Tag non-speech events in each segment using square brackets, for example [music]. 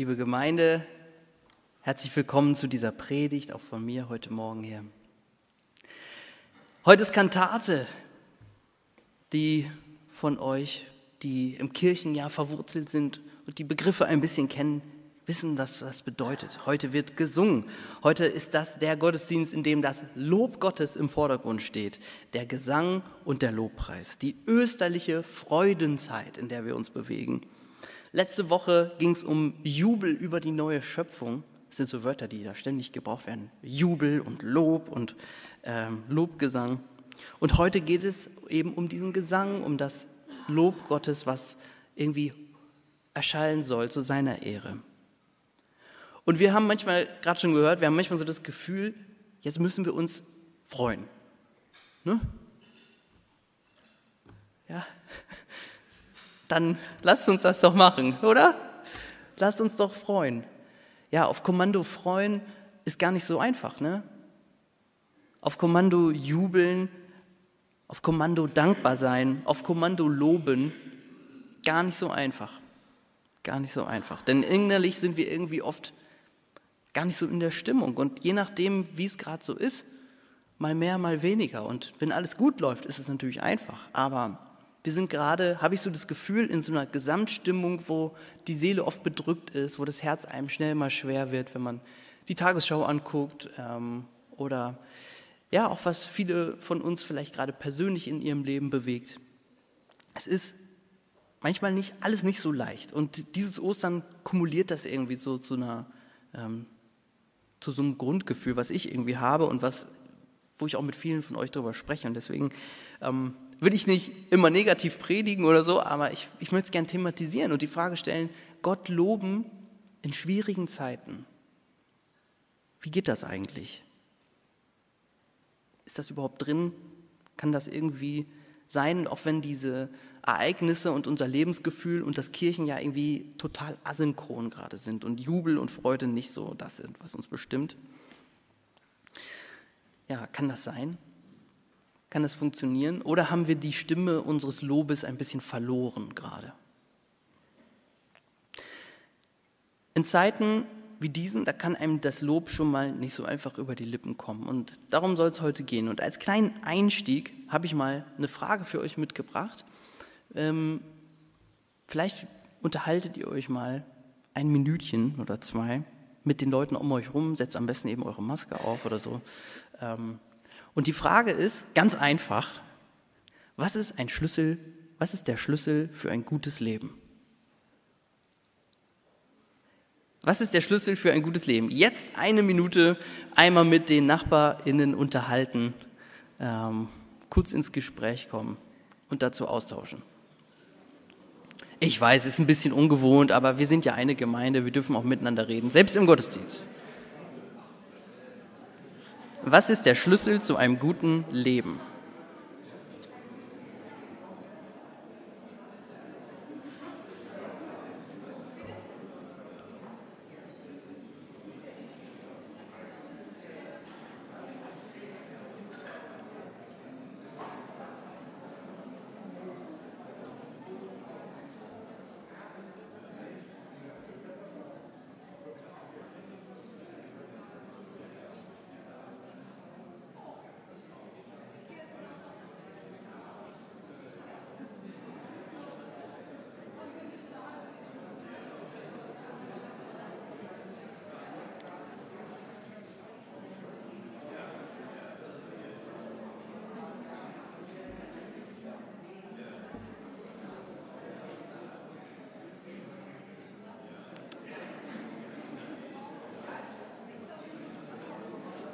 Liebe Gemeinde, herzlich willkommen zu dieser Predigt, auch von mir heute Morgen hier. Heute ist Kantate, die von euch, die im Kirchenjahr verwurzelt sind und die Begriffe ein bisschen kennen, wissen, was das bedeutet. Heute wird gesungen. Heute ist das der Gottesdienst, in dem das Lob Gottes im Vordergrund steht. Der Gesang und der Lobpreis. Die österliche Freudenzeit, in der wir uns bewegen. Letzte Woche ging es um Jubel über die neue Schöpfung. Das sind so Wörter, die da ständig gebraucht werden. Jubel und Lob und ähm, Lobgesang. Und heute geht es eben um diesen Gesang, um das Lob Gottes, was irgendwie erschallen soll zu seiner Ehre. Und wir haben manchmal, gerade schon gehört, wir haben manchmal so das Gefühl, jetzt müssen wir uns freuen. Ne? Ja, dann lasst uns das doch machen, oder? Lasst uns doch freuen. Ja, auf Kommando freuen ist gar nicht so einfach, ne? Auf Kommando jubeln, auf Kommando dankbar sein, auf Kommando loben, gar nicht so einfach. Gar nicht so einfach. Denn innerlich sind wir irgendwie oft gar nicht so in der Stimmung. Und je nachdem, wie es gerade so ist, mal mehr, mal weniger. Und wenn alles gut läuft, ist es natürlich einfach. Aber wir sind gerade, habe ich so das Gefühl, in so einer Gesamtstimmung, wo die Seele oft bedrückt ist, wo das Herz einem schnell mal schwer wird, wenn man die Tagesschau anguckt ähm, oder ja, auch was viele von uns vielleicht gerade persönlich in ihrem Leben bewegt. Es ist manchmal nicht alles nicht so leicht und dieses Ostern kumuliert das irgendwie so zu einer ähm, zu so einem Grundgefühl, was ich irgendwie habe und was, wo ich auch mit vielen von euch darüber spreche. Und deswegen ähm, will ich nicht immer negativ predigen oder so, aber ich, ich möchte es gerne thematisieren und die Frage stellen, Gott loben in schwierigen Zeiten. Wie geht das eigentlich? Ist das überhaupt drin? Kann das irgendwie sein, auch wenn diese Ereignisse und unser Lebensgefühl und das Kirchenjahr irgendwie total asynchron gerade sind und Jubel und Freude nicht so das sind, was uns bestimmt. Ja, kann das sein? Kann das funktionieren? Oder haben wir die Stimme unseres Lobes ein bisschen verloren gerade? In Zeiten wie diesen, da kann einem das Lob schon mal nicht so einfach über die Lippen kommen. Und darum soll es heute gehen. Und als kleinen Einstieg habe ich mal eine Frage für euch mitgebracht. Ähm, vielleicht unterhaltet ihr euch mal ein Minütchen oder zwei mit den Leuten um euch rum, setzt am besten eben eure Maske auf oder so. Ähm, und die Frage ist ganz einfach, was ist ein Schlüssel, was ist der Schlüssel für ein gutes Leben? Was ist der Schlüssel für ein gutes Leben? Jetzt eine Minute einmal mit den NachbarInnen unterhalten, ähm, kurz ins Gespräch kommen und dazu austauschen. Ich weiß, es ist ein bisschen ungewohnt, aber wir sind ja eine Gemeinde, wir dürfen auch miteinander reden, selbst im Gottesdienst. Was ist der Schlüssel zu einem guten Leben?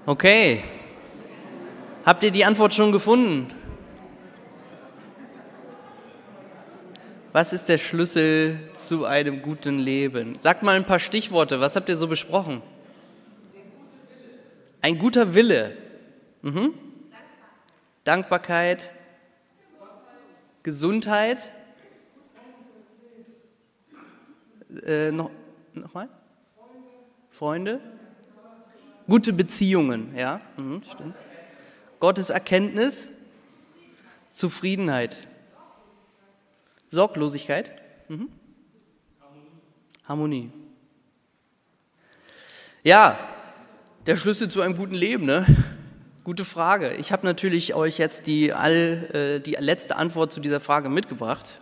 Okay. Habt ihr die Antwort schon gefunden? Was ist der Schlüssel zu einem guten Leben? Sagt mal ein paar Stichworte. Was habt ihr so besprochen? Ein guter Wille. Mhm. Dankbarkeit. Gesundheit. Äh, noch, Nochmal? Freunde. Gute Beziehungen, ja, mhm, stimmt. Gottes Erkenntnis, Zufriedenheit, Sorglosigkeit, mhm. Harmonie. Ja, der Schlüssel zu einem guten Leben, ne? Gute Frage. Ich habe natürlich euch jetzt die, all, äh, die letzte Antwort zu dieser Frage mitgebracht.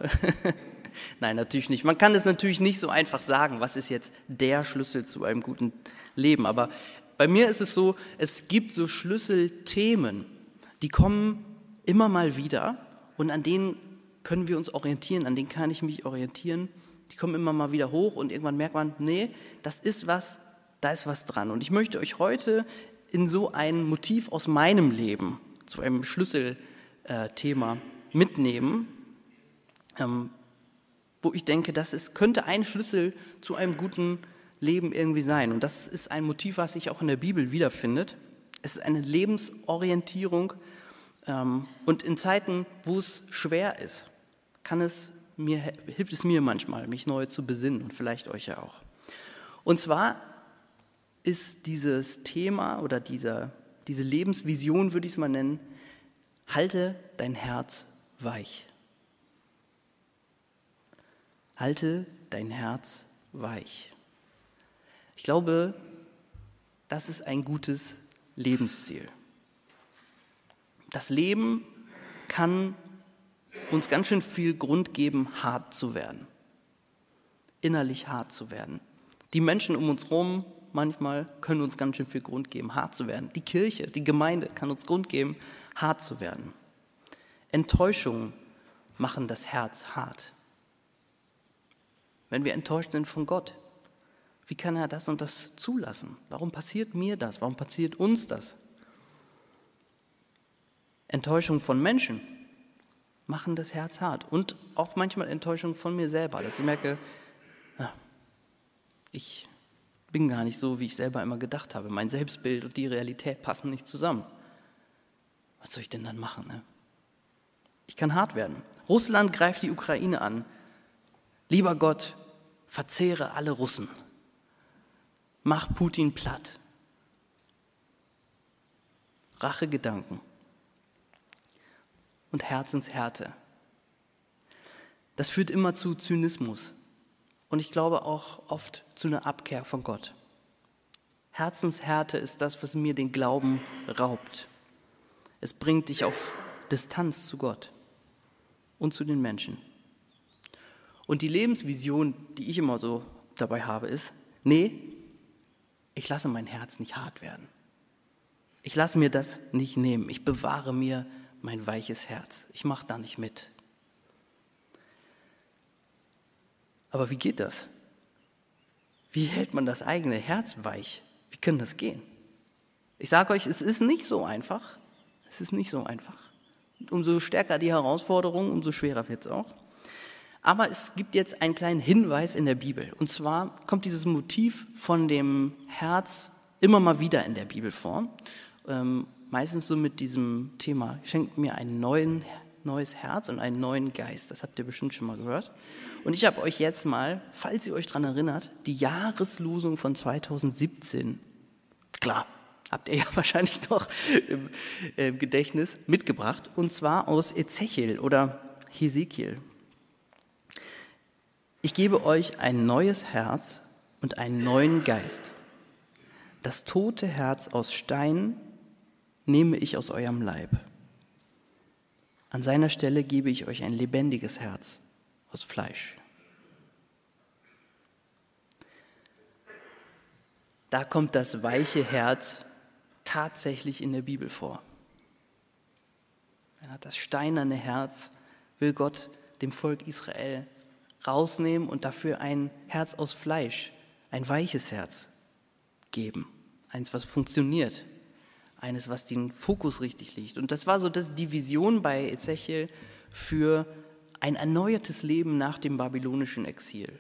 [laughs] Nein, natürlich nicht. Man kann es natürlich nicht so einfach sagen, was ist jetzt der Schlüssel zu einem guten Leben. Aber bei mir ist es so, es gibt so Schlüsselthemen, die kommen immer mal wieder und an denen können wir uns orientieren, an denen kann ich mich orientieren. Die kommen immer mal wieder hoch und irgendwann merkt man, nee, das ist was, da ist was dran. Und ich möchte euch heute in so ein Motiv aus meinem Leben, zu einem Schlüsselthema mitnehmen, ähm, wo ich denke, das ist, könnte ein Schlüssel zu einem guten Leben irgendwie sein. Und das ist ein Motiv, was sich auch in der Bibel wiederfindet. Es ist eine Lebensorientierung. Ähm, und in Zeiten, wo es schwer ist, kann es mir, hilft es mir manchmal, mich neu zu besinnen und vielleicht euch ja auch. Und zwar ist dieses Thema oder dieser, diese Lebensvision, würde ich es mal nennen, halte dein Herz weich. Halte dein Herz weich. Ich glaube, das ist ein gutes Lebensziel. Das Leben kann uns ganz schön viel Grund geben, hart zu werden, innerlich hart zu werden. Die Menschen um uns herum manchmal können uns ganz schön viel Grund geben, hart zu werden. Die Kirche, die Gemeinde kann uns Grund geben, hart zu werden. Enttäuschungen machen das Herz hart. Wenn wir enttäuscht sind von Gott, wie kann er das und das zulassen? Warum passiert mir das? Warum passiert uns das? Enttäuschung von Menschen machen das Herz hart und auch manchmal Enttäuschung von mir selber, dass ich merke, ich bin gar nicht so, wie ich selber immer gedacht habe. Mein Selbstbild und die Realität passen nicht zusammen. Was soll ich denn dann machen? Ne? Ich kann hart werden. Russland greift die Ukraine an. Lieber Gott, verzehre alle Russen. Mach Putin platt. Rachegedanken und Herzenshärte. Das führt immer zu Zynismus, und ich glaube auch oft zu einer Abkehr von Gott. Herzenshärte ist das, was mir den Glauben raubt. Es bringt dich auf Distanz zu Gott und zu den Menschen. Und die Lebensvision, die ich immer so dabei habe, ist, nee, ich lasse mein Herz nicht hart werden. Ich lasse mir das nicht nehmen. Ich bewahre mir mein weiches Herz. Ich mache da nicht mit. Aber wie geht das? Wie hält man das eigene Herz weich? Wie kann das gehen? Ich sage euch, es ist nicht so einfach. Es ist nicht so einfach. Umso stärker die Herausforderung, umso schwerer wird es auch. Aber es gibt jetzt einen kleinen Hinweis in der Bibel. Und zwar kommt dieses Motiv von dem Herz immer mal wieder in der Bibel vor. Ähm, meistens so mit diesem Thema, schenkt mir ein neuen, neues Herz und einen neuen Geist. Das habt ihr bestimmt schon mal gehört. Und ich habe euch jetzt mal, falls ihr euch daran erinnert, die Jahreslosung von 2017, klar, habt ihr ja [laughs] wahrscheinlich noch im, im Gedächtnis mitgebracht, und zwar aus Ezechiel oder Hesekiel. Ich gebe euch ein neues Herz und einen neuen Geist. Das tote Herz aus Stein nehme ich aus eurem Leib. An seiner Stelle gebe ich euch ein lebendiges Herz aus Fleisch. Da kommt das weiche Herz tatsächlich in der Bibel vor. Das steinerne Herz will Gott dem Volk Israel rausnehmen und dafür ein Herz aus Fleisch, ein weiches Herz geben. Eins, was funktioniert. Eines, was den Fokus richtig liegt. Und das war so das, die Vision bei Ezechiel für ein erneuertes Leben nach dem babylonischen Exil.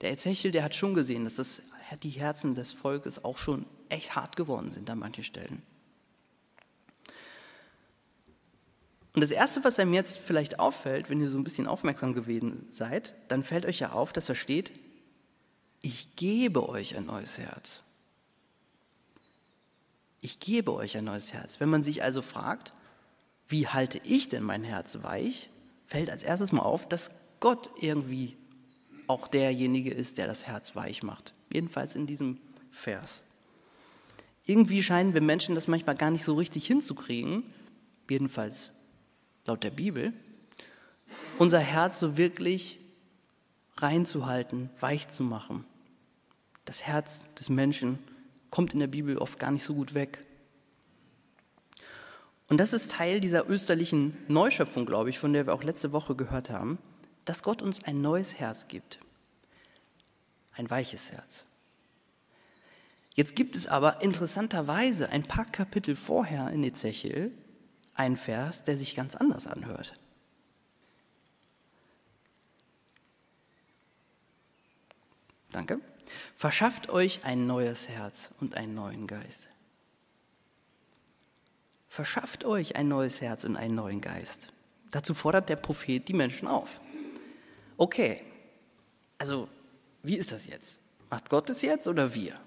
Der Ezechiel, der hat schon gesehen, dass das, die Herzen des Volkes auch schon echt hart geworden sind an manchen Stellen. Und das Erste, was einem jetzt vielleicht auffällt, wenn ihr so ein bisschen aufmerksam gewesen seid, dann fällt euch ja auf, dass da steht, ich gebe euch ein neues Herz. Ich gebe euch ein neues Herz. Wenn man sich also fragt, wie halte ich denn mein Herz weich, fällt als erstes mal auf, dass Gott irgendwie auch derjenige ist, der das Herz weich macht. Jedenfalls in diesem Vers. Irgendwie scheinen wir Menschen das manchmal gar nicht so richtig hinzukriegen, jedenfalls laut der Bibel, unser Herz so wirklich reinzuhalten, weich zu machen. Das Herz des Menschen kommt in der Bibel oft gar nicht so gut weg. Und das ist Teil dieser österlichen Neuschöpfung, glaube ich, von der wir auch letzte Woche gehört haben, dass Gott uns ein neues Herz gibt. Ein weiches Herz. Jetzt gibt es aber interessanterweise ein paar Kapitel vorher in Ezechiel einen Vers, der sich ganz anders anhört. Danke. Verschafft euch ein neues Herz und einen neuen Geist. Verschafft euch ein neues Herz und einen neuen Geist. Dazu fordert der Prophet die Menschen auf. Okay, also wie ist das jetzt? Macht Gott es jetzt oder wir?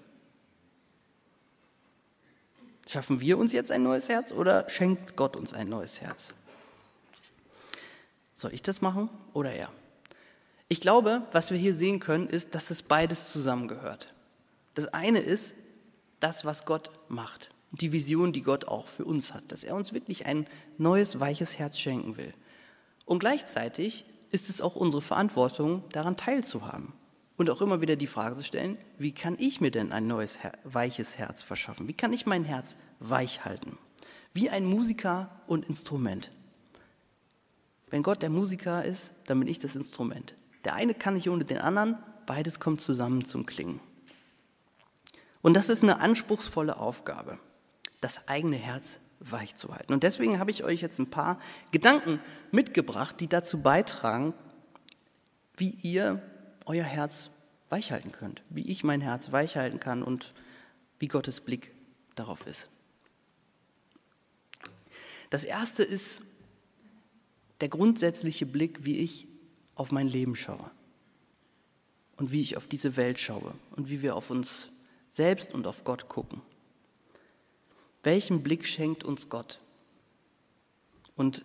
Schaffen wir uns jetzt ein neues Herz oder schenkt Gott uns ein neues Herz? Soll ich das machen oder er? Ich glaube, was wir hier sehen können, ist, dass es beides zusammengehört. Das eine ist das, was Gott macht die Vision, die Gott auch für uns hat, dass er uns wirklich ein neues, weiches Herz schenken will. Und gleichzeitig ist es auch unsere Verantwortung, daran teilzuhaben und auch immer wieder die Frage zu stellen, wie kann ich mir denn ein neues, weiches Herz verschaffen? Wie kann ich mein Herz weich halten? Wie ein Musiker und Instrument. Wenn Gott der Musiker ist, dann bin ich das Instrument. Der eine kann nicht ohne den anderen, beides kommt zusammen zum Klingen. Und das ist eine anspruchsvolle Aufgabe das eigene Herz weich zu halten. Und deswegen habe ich euch jetzt ein paar Gedanken mitgebracht, die dazu beitragen, wie ihr euer Herz weich halten könnt, wie ich mein Herz weich halten kann und wie Gottes Blick darauf ist. Das erste ist der grundsätzliche Blick, wie ich auf mein Leben schaue und wie ich auf diese Welt schaue und wie wir auf uns selbst und auf Gott gucken. Welchen Blick schenkt uns Gott? Und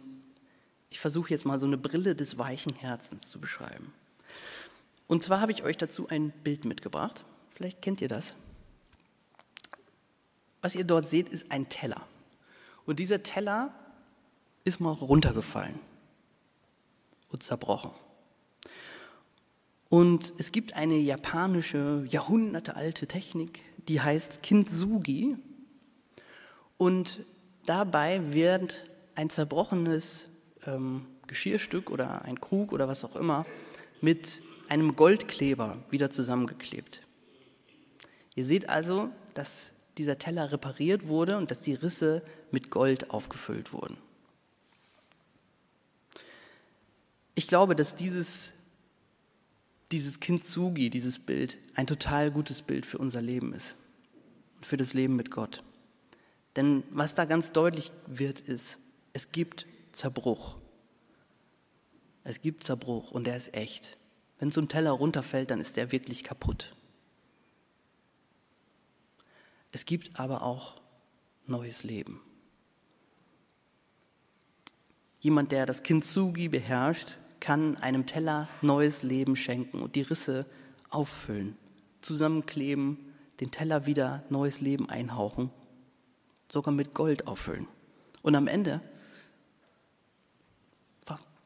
ich versuche jetzt mal so eine Brille des weichen Herzens zu beschreiben. Und zwar habe ich euch dazu ein Bild mitgebracht. Vielleicht kennt ihr das. Was ihr dort seht, ist ein Teller. Und dieser Teller ist mal runtergefallen und zerbrochen. Und es gibt eine japanische, jahrhundertealte Technik, die heißt Kintsugi. Und dabei wird ein zerbrochenes ähm, Geschirrstück oder ein Krug oder was auch immer mit einem Goldkleber wieder zusammengeklebt. Ihr seht also, dass dieser Teller repariert wurde und dass die Risse mit Gold aufgefüllt wurden. Ich glaube, dass dieses, dieses Kintsugi, dieses Bild, ein total gutes Bild für unser Leben ist und für das Leben mit Gott. Denn was da ganz deutlich wird, ist, es gibt Zerbruch. Es gibt Zerbruch und der ist echt. Wenn so ein Teller runterfällt, dann ist der wirklich kaputt. Es gibt aber auch neues Leben. Jemand, der das Kintsugi beherrscht, kann einem Teller neues Leben schenken und die Risse auffüllen, zusammenkleben, den Teller wieder neues Leben einhauchen sogar mit Gold auffüllen. Und am Ende,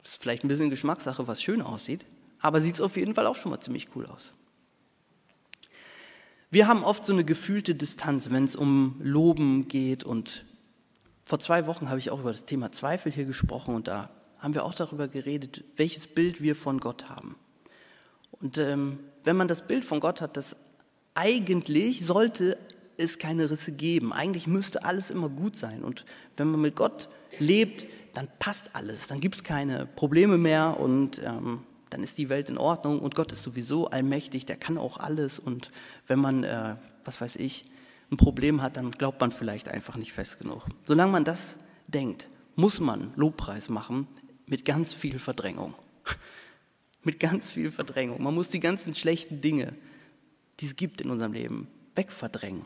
ist vielleicht ein bisschen Geschmackssache, was schön aussieht, aber sieht es auf jeden Fall auch schon mal ziemlich cool aus. Wir haben oft so eine gefühlte Distanz, wenn es um Loben geht. Und vor zwei Wochen habe ich auch über das Thema Zweifel hier gesprochen und da haben wir auch darüber geredet, welches Bild wir von Gott haben. Und ähm, wenn man das Bild von Gott hat, das eigentlich sollte es keine Risse geben. Eigentlich müsste alles immer gut sein. Und wenn man mit Gott lebt, dann passt alles. Dann gibt es keine Probleme mehr und ähm, dann ist die Welt in Ordnung und Gott ist sowieso allmächtig, der kann auch alles. Und wenn man, äh, was weiß ich, ein Problem hat, dann glaubt man vielleicht einfach nicht fest genug. Solange man das denkt, muss man Lobpreis machen mit ganz viel Verdrängung. [laughs] mit ganz viel Verdrängung. Man muss die ganzen schlechten Dinge, die es gibt in unserem Leben, wegverdrängen.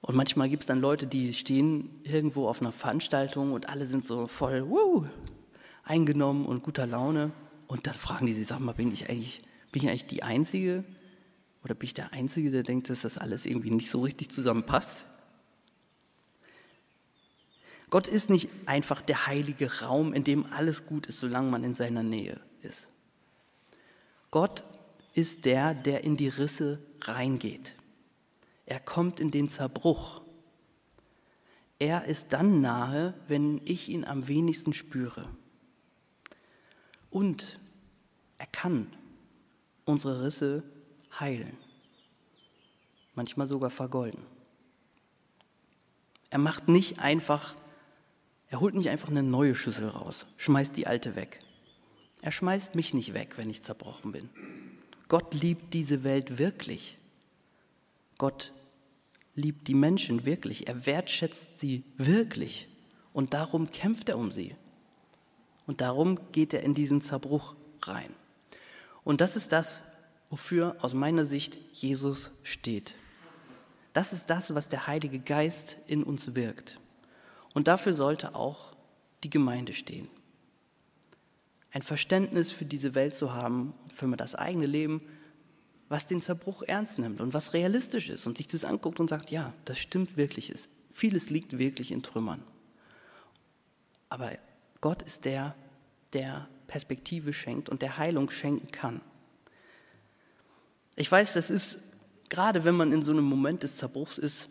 Und manchmal gibt es dann Leute, die stehen irgendwo auf einer Veranstaltung und alle sind so voll wuh, eingenommen und guter Laune. Und dann fragen die sich, sag mal, bin ich eigentlich, bin ich eigentlich die Einzige? Oder bin ich der Einzige, der denkt, dass das alles irgendwie nicht so richtig zusammenpasst? Gott ist nicht einfach der heilige Raum, in dem alles gut ist, solange man in seiner Nähe ist. Gott ist der, der in die Risse reingeht. Er kommt in den Zerbruch. Er ist dann nahe, wenn ich ihn am wenigsten spüre. Und er kann unsere Risse heilen, manchmal sogar vergolden. Er macht nicht einfach, er holt nicht einfach eine neue Schüssel raus, schmeißt die alte weg. Er schmeißt mich nicht weg, wenn ich zerbrochen bin. Gott liebt diese Welt wirklich. Gott liebt die Menschen wirklich. Er wertschätzt sie wirklich. Und darum kämpft er um sie. Und darum geht er in diesen Zerbruch rein. Und das ist das, wofür aus meiner Sicht Jesus steht. Das ist das, was der Heilige Geist in uns wirkt. Und dafür sollte auch die Gemeinde stehen. Ein Verständnis für diese Welt zu haben, für das eigene Leben, was den Zerbruch ernst nimmt und was realistisch ist und sich das anguckt und sagt, ja, das stimmt wirklich, ist. vieles liegt wirklich in Trümmern. Aber Gott ist der, der Perspektive schenkt und der Heilung schenken kann. Ich weiß, das ist, gerade wenn man in so einem Moment des Zerbruchs ist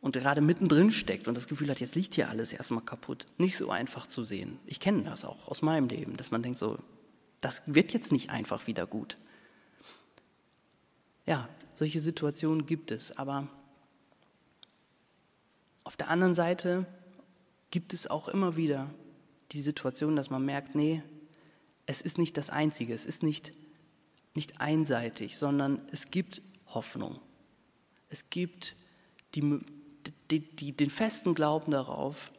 und gerade mittendrin steckt und das Gefühl hat, jetzt liegt hier alles erstmal kaputt, nicht so einfach zu sehen. Ich kenne das auch aus meinem Leben, dass man denkt so, das wird jetzt nicht einfach wieder gut. Ja, solche Situationen gibt es, aber auf der anderen Seite gibt es auch immer wieder die Situation, dass man merkt, nee, es ist nicht das Einzige, es ist nicht, nicht einseitig, sondern es gibt Hoffnung. Es gibt die, die, die, den festen Glauben darauf,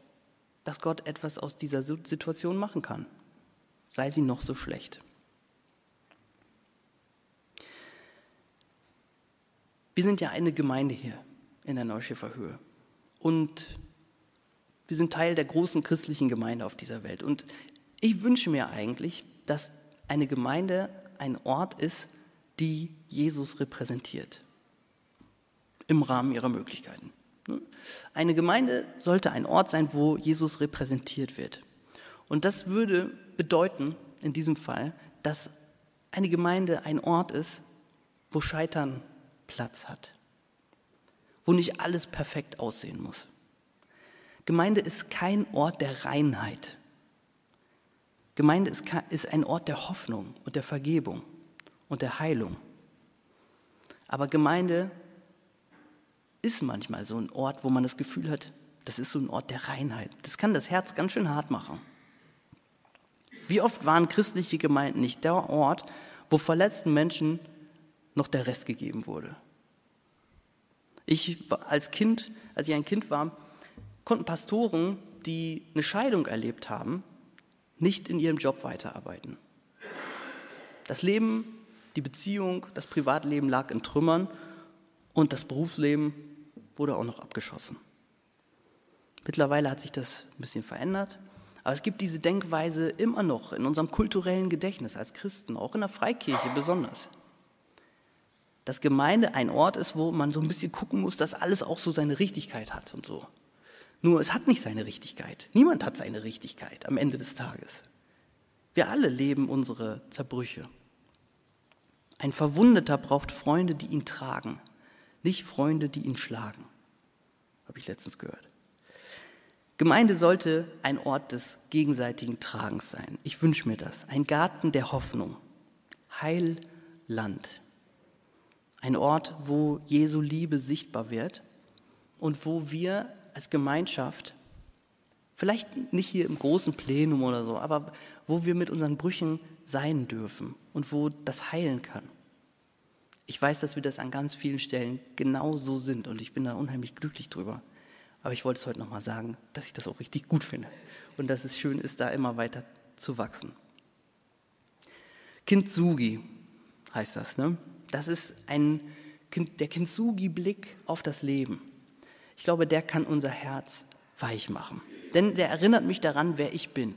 dass Gott etwas aus dieser Situation machen kann, sei sie noch so schlecht. Wir sind ja eine Gemeinde hier in der Neuschäfer Höhe und wir sind Teil der großen christlichen Gemeinde auf dieser Welt. Und ich wünsche mir eigentlich, dass eine Gemeinde ein Ort ist, die Jesus repräsentiert. Im Rahmen ihrer Möglichkeiten. Eine Gemeinde sollte ein Ort sein, wo Jesus repräsentiert wird. Und das würde bedeuten, in diesem Fall, dass eine Gemeinde ein Ort ist, wo Scheitern Platz hat. Wo nicht alles perfekt aussehen muss. Gemeinde ist kein Ort der Reinheit. Gemeinde ist, ein Ort der Hoffnung und der Vergebung und der Heilung. Aber Gemeinde ist manchmal so ein Ort, wo man das Gefühl hat, das ist so ein Ort der Reinheit. Das kann das Herz ganz schön hart machen. Wie oft waren christliche Gemeinden nicht der Ort, wo verletzten Menschen noch der Rest gegeben wurde? Ich als Kind, als ich ein Kind war, konnten Pastoren, die eine Scheidung erlebt haben, nicht in ihrem Job weiterarbeiten. Das Leben, die Beziehung, das Privatleben lag in Trümmern und das Berufsleben wurde auch noch abgeschossen. Mittlerweile hat sich das ein bisschen verändert, aber es gibt diese Denkweise immer noch in unserem kulturellen Gedächtnis als Christen, auch in der Freikirche besonders. Dass Gemeinde ein Ort ist, wo man so ein bisschen gucken muss, dass alles auch so seine Richtigkeit hat und so. Nur es hat nicht seine Richtigkeit. Niemand hat seine Richtigkeit am Ende des Tages. Wir alle leben unsere Zerbrüche. Ein Verwundeter braucht Freunde, die ihn tragen, nicht Freunde, die ihn schlagen. Habe ich letztens gehört. Gemeinde sollte ein Ort des gegenseitigen Tragens sein. Ich wünsche mir das. Ein Garten der Hoffnung. Heilland. Ein Ort, wo Jesu Liebe sichtbar wird und wo wir als Gemeinschaft, vielleicht nicht hier im großen Plenum oder so, aber wo wir mit unseren Brüchen sein dürfen und wo das heilen kann. Ich weiß, dass wir das an ganz vielen Stellen genau so sind und ich bin da unheimlich glücklich drüber. Aber ich wollte es heute nochmal sagen, dass ich das auch richtig gut finde und dass es schön ist, da immer weiter zu wachsen. Kintsugi heißt das. Ne? Das ist ein, der Kintsugi-Blick auf das Leben. Ich glaube, der kann unser Herz weich machen. Denn der erinnert mich daran, wer ich bin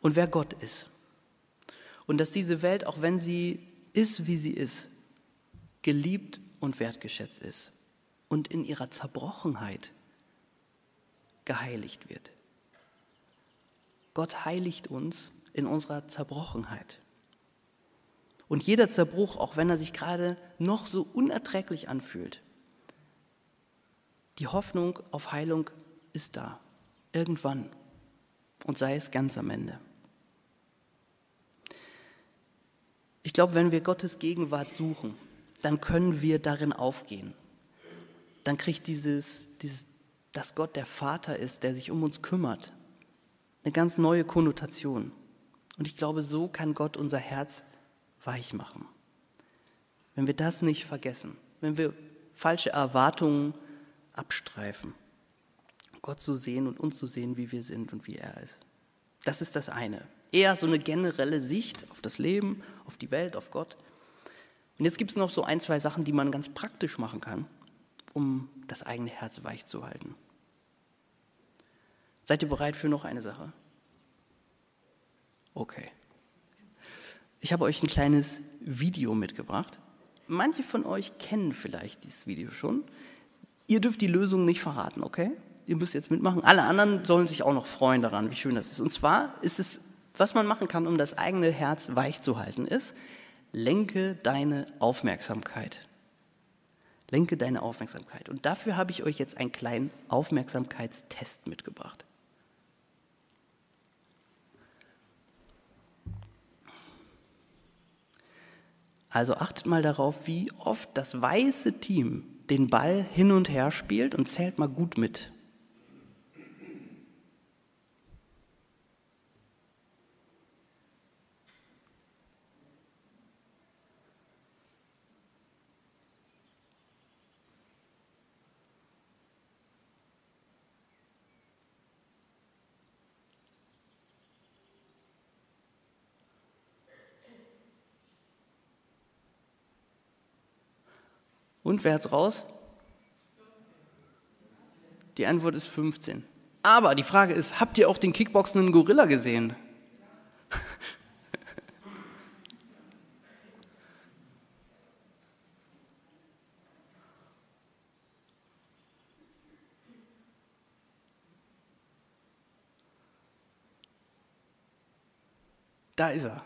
und wer Gott ist. Und dass diese Welt, auch wenn sie ist, wie sie ist, geliebt und wertgeschätzt ist und in ihrer Zerbrochenheit geheiligt wird. Gott heiligt uns in unserer Zerbrochenheit. Und jeder Zerbruch, auch wenn er sich gerade noch so unerträglich anfühlt, die Hoffnung auf Heilung ist da, irgendwann und sei es ganz am Ende. Ich glaube, wenn wir Gottes Gegenwart suchen, dann können wir darin aufgehen. Dann kriegt dieses, dieses, dass Gott der Vater ist, der sich um uns kümmert, eine ganz neue Konnotation. Und ich glaube, so kann Gott unser Herz weich machen. Wenn wir das nicht vergessen, wenn wir falsche Erwartungen abstreifen, Gott zu sehen und uns zu sehen, wie wir sind und wie er ist. Das ist das eine. Eher so eine generelle Sicht auf das Leben, auf die Welt, auf Gott. Und jetzt gibt es noch so ein, zwei Sachen, die man ganz praktisch machen kann, um das eigene Herz weich zu halten. Seid ihr bereit für noch eine Sache? Okay. Ich habe euch ein kleines Video mitgebracht. Manche von euch kennen vielleicht dieses Video schon. Ihr dürft die Lösung nicht verraten, okay? Ihr müsst jetzt mitmachen. Alle anderen sollen sich auch noch freuen daran, wie schön das ist. Und zwar ist es, was man machen kann, um das eigene Herz weich zu halten, ist, lenke deine Aufmerksamkeit. Lenke deine Aufmerksamkeit. Und dafür habe ich euch jetzt einen kleinen Aufmerksamkeitstest mitgebracht. Also achtet mal darauf, wie oft das weiße Team den Ball hin und her spielt und zählt mal gut mit. Und wer hat's raus? Die Antwort ist 15. Aber die Frage ist, habt ihr auch den kickboxenden Gorilla gesehen? [laughs] Da ist er.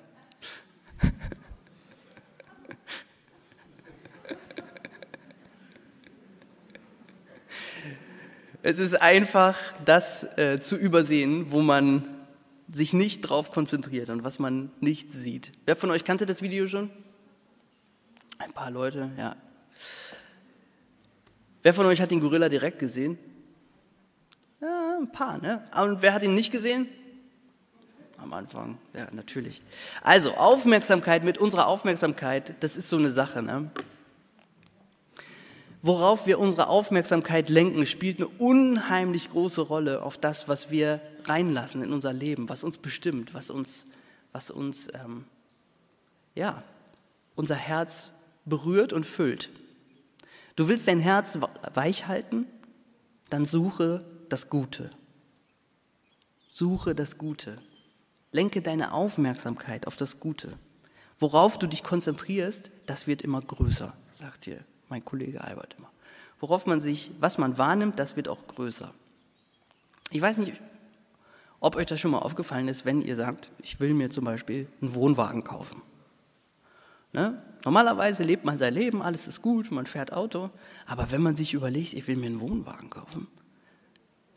Es ist einfach das äh, zu übersehen, wo man sich nicht drauf konzentriert und was man nicht sieht. Wer von euch kannte das Video schon? Ein paar Leute, ja. Wer von euch hat den Gorilla direkt gesehen? Ja, ein paar, ne? Und wer hat ihn nicht gesehen? Am Anfang, ja, natürlich. Also, Aufmerksamkeit mit unserer Aufmerksamkeit, das ist so eine Sache, ne? Worauf wir unsere Aufmerksamkeit lenken, spielt eine unheimlich große Rolle auf das, was wir reinlassen in unser Leben, was uns bestimmt, was uns, was uns, ähm, ja, unser Herz berührt und füllt. Du willst dein Herz weich halten? Dann suche das Gute. Suche das Gute. Lenke deine Aufmerksamkeit auf das Gute. Worauf du dich konzentrierst, das wird immer größer, sagt dir mein Kollege Albert immer. Worauf man sich, was man wahrnimmt, das wird auch größer. Ich weiß nicht, ob euch das schon mal aufgefallen ist, wenn ihr sagt, ich will mir zum Beispiel einen Wohnwagen kaufen. Ne? Normalerweise lebt man sein Leben, alles ist gut, man fährt Auto, aber wenn man sich überlegt, ich will mir einen Wohnwagen kaufen,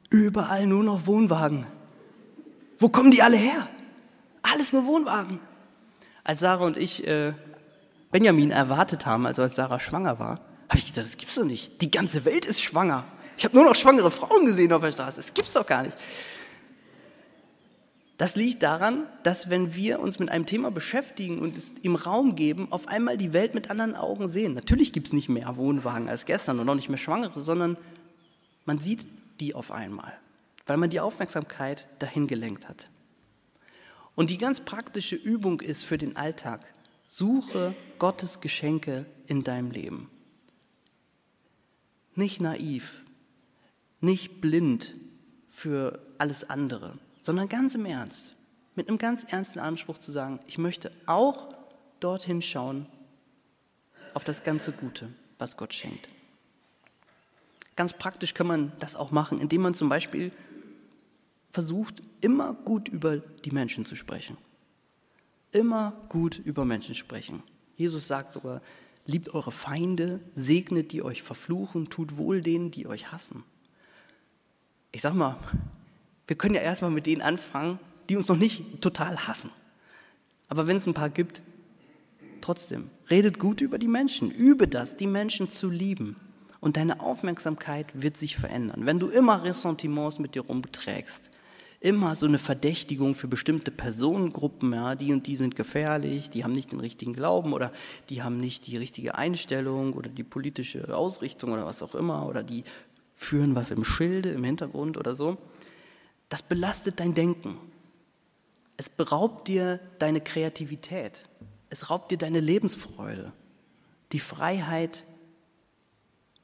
überall nur noch Wohnwagen. Wo kommen die alle her? Alles nur Wohnwagen. Als Sarah und ich äh, Benjamin erwartet haben, also als Sarah schwanger war, habe ich gedacht, das gibt's doch nicht. Die ganze Welt ist schwanger. Ich habe nur noch schwangere Frauen gesehen auf der Straße. Das gibt's doch gar nicht. Das liegt daran, dass wenn wir uns mit einem Thema beschäftigen und es im Raum geben, auf einmal die Welt mit anderen Augen sehen. Natürlich gibt es nicht mehr Wohnwagen als gestern und auch nicht mehr Schwangere, sondern man sieht die auf einmal, weil man die Aufmerksamkeit dahin gelenkt hat. Und die ganz praktische Übung ist für den Alltag, Suche Gottes Geschenke in deinem Leben. Nicht naiv, nicht blind für alles andere, sondern ganz im Ernst, mit einem ganz ernsten Anspruch zu sagen, ich möchte auch dorthin schauen, auf das ganze Gute, was Gott schenkt. Ganz praktisch kann man das auch machen, indem man zum Beispiel versucht, immer gut über die Menschen zu sprechen. Immer gut über Menschen sprechen. Jesus sagt sogar, liebt eure Feinde, segnet die euch verfluchen, tut wohl denen, die euch hassen. Ich sag mal, wir können ja erstmal mit denen anfangen, die uns noch nicht total hassen. Aber wenn es ein paar gibt, trotzdem, redet gut über die Menschen, übe das, die Menschen zu lieben. Und deine Aufmerksamkeit wird sich verändern. Wenn du immer Ressentiments mit dir rumträgst, immer so eine Verdächtigung für bestimmte Personengruppen, ja, die und die sind gefährlich, die haben nicht den richtigen Glauben oder die haben nicht die richtige Einstellung oder die politische Ausrichtung oder was auch immer oder die führen was im Schilde, im Hintergrund oder so. Das belastet dein Denken. Es beraubt dir deine Kreativität. Es raubt dir deine Lebensfreude, die Freiheit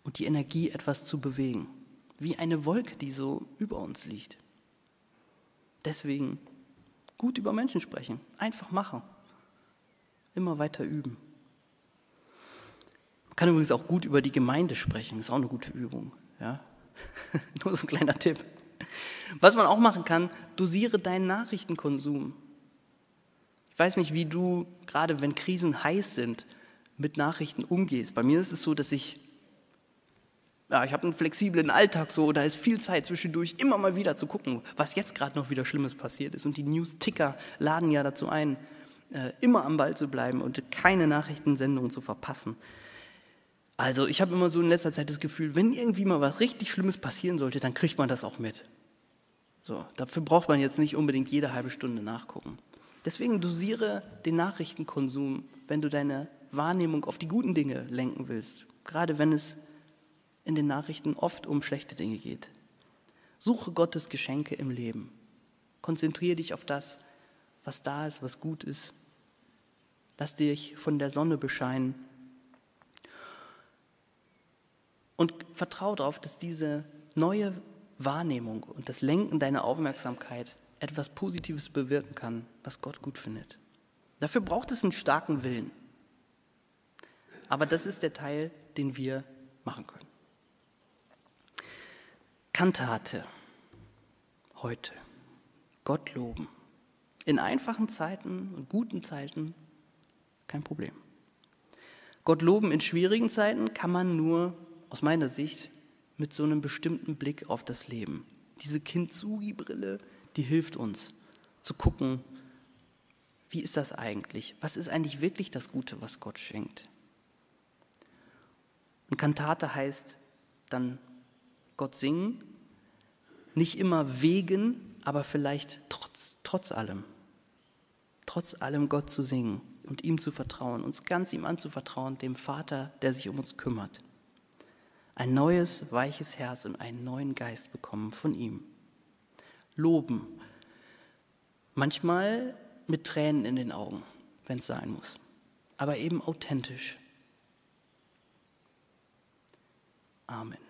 und die Energie, etwas zu bewegen. Wie eine Wolke, die so über uns liegt. Deswegen gut über Menschen sprechen, einfach machen, immer weiter üben. Man kann übrigens auch gut über die Gemeinde sprechen, ist auch eine gute Übung. Ja? [laughs] Nur so ein kleiner Tipp. Was man auch machen kann, dosiere deinen Nachrichtenkonsum. Ich weiß nicht, wie du, gerade wenn Krisen heiß sind, mit Nachrichten umgehst. Bei mir ist es so, dass ich ja, ich habe einen flexiblen Alltag so, da ist viel Zeit zwischendurch immer mal wieder zu gucken, was jetzt gerade noch wieder Schlimmes passiert ist. Und die News-Ticker laden ja dazu ein, äh, immer am Ball zu bleiben und keine Nachrichtensendungen zu verpassen. Also ich habe immer so in letzter Zeit das Gefühl, wenn irgendwie mal was richtig Schlimmes passieren sollte, dann kriegt man das auch mit. So, dafür braucht man jetzt nicht unbedingt jede halbe Stunde nachgucken. Deswegen dosiere den Nachrichtenkonsum, wenn du deine Wahrnehmung auf die guten Dinge lenken willst. Gerade wenn es in den Nachrichten oft um schlechte Dinge geht. Suche Gottes Geschenke im Leben. Konzentriere dich auf das, was da ist, was gut ist. Lass dich von der Sonne bescheinen. Und vertraue darauf, dass diese neue Wahrnehmung und das Lenken deiner Aufmerksamkeit etwas Positives bewirken kann, was Gott gut findet. Dafür braucht es einen starken Willen. Aber das ist der Teil, den wir machen können. Kantate heute. Gott loben. In einfachen Zeiten und guten Zeiten kein Problem. Gott loben in schwierigen Zeiten kann man nur aus meiner Sicht mit so einem bestimmten Blick auf das Leben. Diese Kintsugi-Brille, die hilft uns zu gucken, wie ist das eigentlich? Was ist eigentlich wirklich das Gute, was Gott schenkt? Und Kantate heißt dann Gott singen, nicht immer wegen, aber vielleicht trotz, trotz allem. Trotz allem Gott zu singen und ihm zu vertrauen, uns ganz ihm anzuvertrauen, dem Vater, der sich um uns kümmert. Ein neues, weiches Herz und einen neuen Geist bekommen von ihm. Loben. Manchmal mit Tränen in den Augen, wenn es sein muss, aber eben authentisch. Amen.